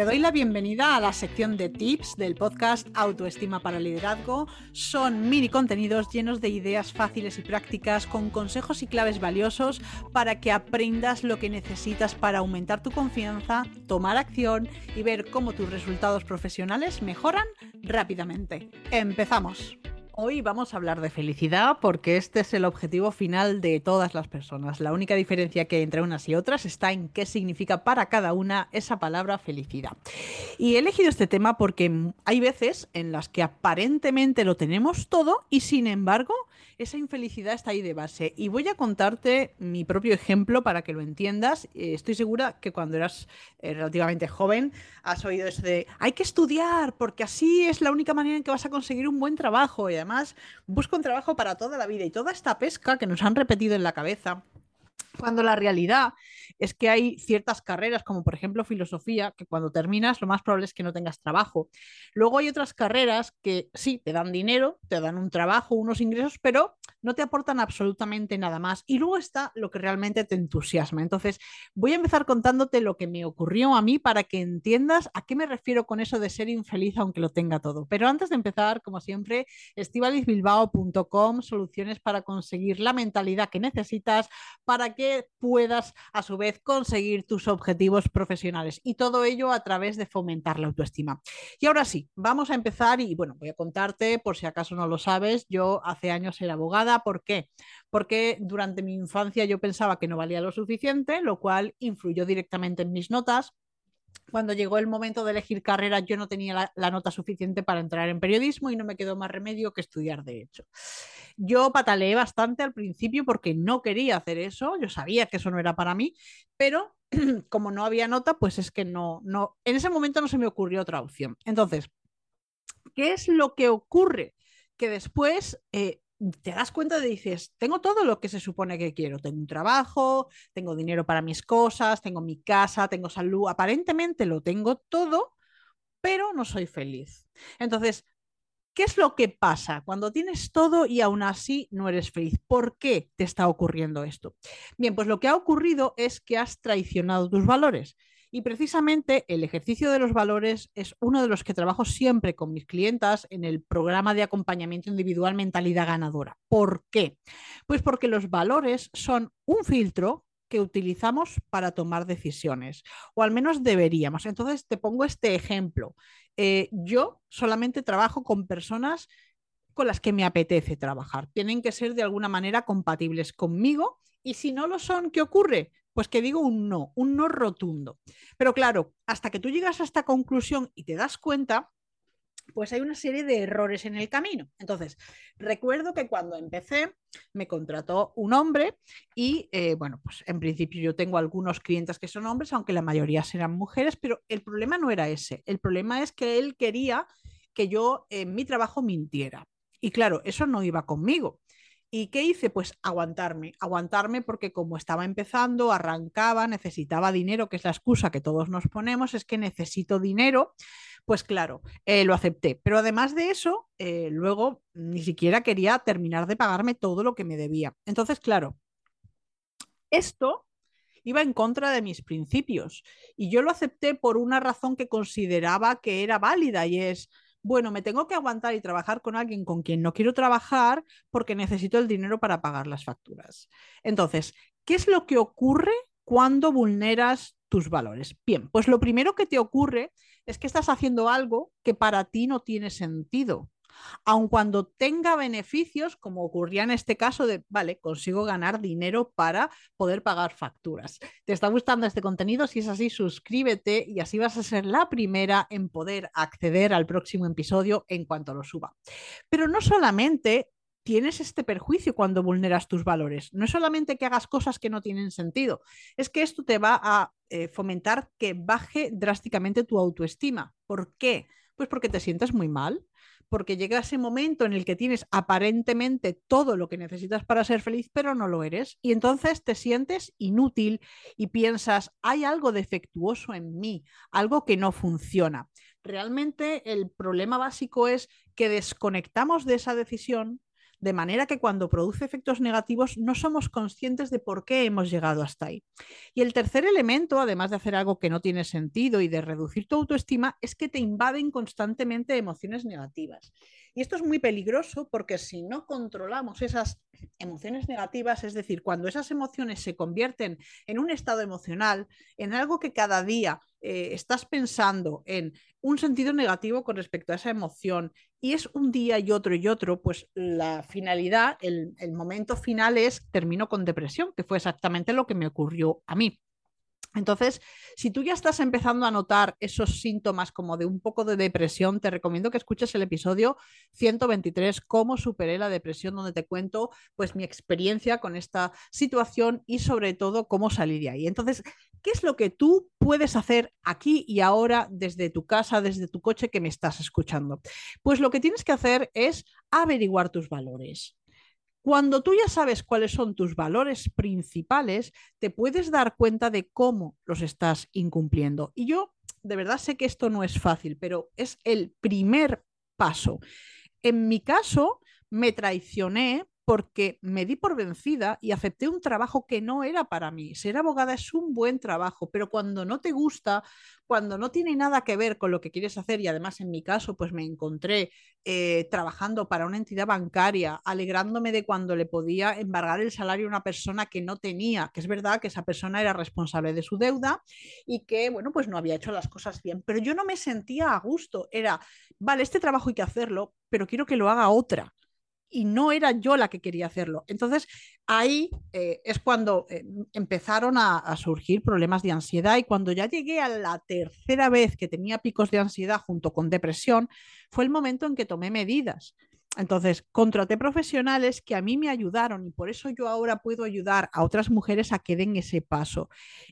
Te doy la bienvenida a la sección de tips del podcast Autoestima para Liderazgo. Son mini contenidos llenos de ideas fáciles y prácticas con consejos y claves valiosos para que aprendas lo que necesitas para aumentar tu confianza, tomar acción y ver cómo tus resultados profesionales mejoran rápidamente. ¡Empezamos! Hoy vamos a hablar de felicidad porque este es el objetivo final de todas las personas. La única diferencia que hay entre unas y otras está en qué significa para cada una esa palabra felicidad. Y he elegido este tema porque hay veces en las que aparentemente lo tenemos todo y sin embargo esa infelicidad está ahí de base. Y voy a contarte mi propio ejemplo para que lo entiendas. Eh, estoy segura que cuando eras eh, relativamente joven has oído eso de hay que estudiar porque así es la única manera en que vas a conseguir un buen trabajo y además busca un trabajo para toda la vida y toda esta pesca que nos han repetido en la cabeza cuando la realidad es que hay ciertas carreras, como por ejemplo filosofía, que cuando terminas lo más probable es que no tengas trabajo. Luego hay otras carreras que sí, te dan dinero, te dan un trabajo, unos ingresos, pero no te aportan absolutamente nada más. Y luego está lo que realmente te entusiasma. Entonces, voy a empezar contándote lo que me ocurrió a mí para que entiendas a qué me refiero con eso de ser infeliz aunque lo tenga todo. Pero antes de empezar, como siempre, estivalizbilbao.com, soluciones para conseguir la mentalidad que necesitas para que puedas a su vez conseguir tus objetivos profesionales y todo ello a través de fomentar la autoestima. Y ahora sí, vamos a empezar y bueno, voy a contarte por si acaso no lo sabes, yo hace años era abogada, ¿por qué? Porque durante mi infancia yo pensaba que no valía lo suficiente, lo cual influyó directamente en mis notas cuando llegó el momento de elegir carrera, yo no tenía la, nota suficiente para entrar en periodismo y no me quedó más remedio que estudiar derecho. Yo pataleé bastante al principio porque no quería hacer eso, yo sabía que eso no era para mí, pero como no había nota, pues es que no, no, en ese momento no se me ocurrió otra opción. Entonces, ¿qué es lo que ocurre? Que después eh, te das cuenta de dices, tengo todo lo que se supone que quiero, tengo un trabajo, tengo dinero para mis cosas, tengo mi casa, tengo salud, aparentemente lo tengo todo, pero no soy feliz. Entonces, ¿qué es lo que pasa cuando tienes todo y aún así no eres feliz? ¿Por qué te está ocurriendo esto? Bien, pues lo que ha ocurrido es que has traicionado tus valores. Y precisamente el ejercicio de los valores es uno de los que trabajo siempre con mis clientas en el programa de acompañamiento individual Mentalidad Ganadora. ¿Por qué? Pues porque los valores son un filtro que utilizamos para tomar decisiones, o al menos deberíamos. Entonces, te pongo este ejemplo. Eh, yo solamente trabajo con personas con las que me apetece trabajar. Tienen que ser de alguna manera compatibles conmigo y si no lo son, ¿qué ocurre? Pues que digo un no, un no rotundo. Pero claro, hasta que tú llegas a esta conclusión y te das cuenta, pues hay una serie de errores en el camino. Entonces, recuerdo que cuando empecé me contrató un hombre y, eh, bueno, pues en principio yo tengo algunos clientes que son hombres, aunque la mayoría serán mujeres, pero el problema no era ese. El problema es que él quería que yo en mi trabajo mintiera. Y claro, eso no iba conmigo. ¿Y qué hice? Pues aguantarme, aguantarme porque como estaba empezando, arrancaba, necesitaba dinero, que es la excusa que todos nos ponemos, es que necesito dinero, pues claro, eh, lo acepté. Pero además de eso, eh, luego ni siquiera quería terminar de pagarme todo lo que me debía. Entonces, claro, esto iba en contra de mis principios y yo lo acepté por una razón que consideraba que era válida y es bueno, me tengo que aguantar y trabajar con alguien con quien no quiero trabajar porque necesito el dinero para pagar las facturas. Entonces, ¿qué es lo que ocurre cuando vulneras tus valores? Bien, pues lo primero que te ocurre es que estás haciendo algo que para ti no tiene sentido aun cuando tenga beneficios, como ocurría en este caso de, vale, consigo ganar dinero para poder pagar facturas. ¿Te está gustando este contenido? Si es así, suscríbete y así vas a ser la primera en poder acceder al próximo episodio en cuanto lo suba. Pero no solamente tienes este perjuicio cuando vulneras tus valores. No es solamente que hagas cosas que no tienen sentido, es que esto te va a eh, fomentar que baje drásticamente tu autoestima. ¿Por qué? Pues porque te sientes muy mal, porque llega ese momento en el que tienes aparentemente todo lo que necesitas para ser feliz, pero no lo eres. Y entonces te sientes inútil y piensas, hay algo defectuoso en mí, algo que no funciona. Realmente el problema básico es que desconectamos de esa decisión de manera que cuando produce efectos negativos no somos conscientes de por qué hemos llegado hasta ahí. Y el tercer elemento, además de hacer algo que no tiene sentido y de reducir tu autoestima, es que te invaden constantemente emociones negativas. Y esto es muy peligroso porque si no controlamos esas emociones negativas, es decir, cuando esas emociones se convierten en un estado emocional, en algo que cada día eh, estás pensando en un sentido negativo con respecto a esa emoción y es un día y otro y otro, pues la finalidad, el, momento final es termino con depresión, que fue exactamente lo que me ocurrió a mí. Entonces, si tú ya estás empezando a notar esos síntomas como de un poco de depresión, te recomiendo que escuches el episodio 123, cómo superé la depresión, donde te cuento pues mi experiencia con esta situación y sobre todo cómo salí de ahí. Entonces, ¿qué es lo que tú puedes hacer aquí y ahora desde tu casa, desde tu coche que me estás escuchando? Pues lo que tienes que hacer es averiguar tus valores. Cuando tú ya sabes cuáles son tus valores principales, te puedes dar cuenta de cómo los estás incumpliendo. Y yo de verdad sé que esto no es fácil, pero es el primer paso. En mi caso, me traicioné porque me di por vencida y acepté un trabajo que no era para mí. Ser abogada es un buen trabajo, pero cuando no te gusta, cuando no tiene nada que ver con lo que quieres hacer, y además en mi caso, pues me encontré eh, trabajando para una entidad bancaria, alegrándome de cuando le podía embargar el salario a una persona que no tenía, que es verdad que esa persona era responsable de su deuda y que, bueno, pues no había hecho las cosas bien, pero yo no me sentía a gusto. Era, vale, este trabajo hay que hacerlo, pero quiero que lo haga otra y no era yo la que quería hacerlo. Entonces, ahí eh, es cuando eh, empezaron a, surgir problemas de ansiedad y cuando ya llegué a la tercera vez que tenía picos de ansiedad junto con depresión, fue el momento en que tomé medidas. Entonces, contraté profesionales que a mí me ayudaron y por eso yo ahora puedo ayudar a otras mujeres a que den ese paso.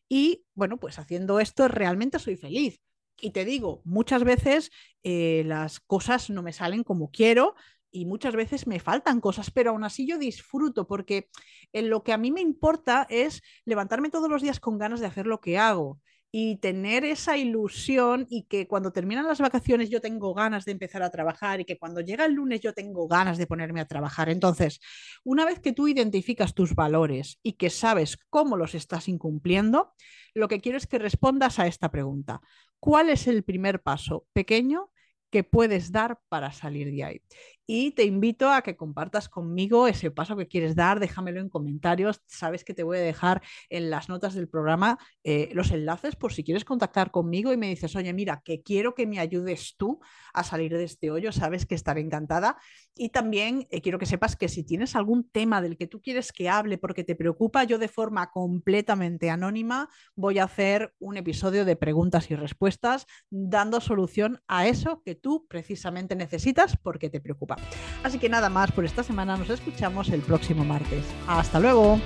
Y bueno, pues haciendo esto realmente soy feliz. Y te digo, muchas veces eh, las cosas no me salen como quiero, y muchas veces me faltan cosas, pero aún así yo disfruto porque en lo que a mí me importa es levantarme todos los días con ganas de hacer lo que hago y tener esa ilusión y que cuando terminan las vacaciones yo tengo ganas de empezar a trabajar y que cuando llega el lunes yo tengo ganas de ponerme a trabajar. Entonces, una vez que tú identificas tus valores y que sabes cómo los estás incumpliendo, lo que quiero es que respondas a esta pregunta. ¿Cuál es el primer paso pequeño que puedes dar para salir de ahí. Y te invito a que compartas conmigo ese paso que quieres dar, déjamelo en comentarios. Sabes que te voy a dejar en las notas del programa eh, los enlaces por si quieres contactar conmigo y me dices, oye, mira, que quiero que me ayudes tú a salir de este hoyo, sabes que estaré encantada. Y también eh, quiero que sepas que si tienes algún tema del que tú quieres que hable porque te preocupa, yo de forma completamente anónima voy a hacer un episodio de preguntas y respuestas dando solución a eso que tú precisamente necesitas porque te preocupa. Así que nada más por esta semana, nos escuchamos el próximo martes. Hasta luego.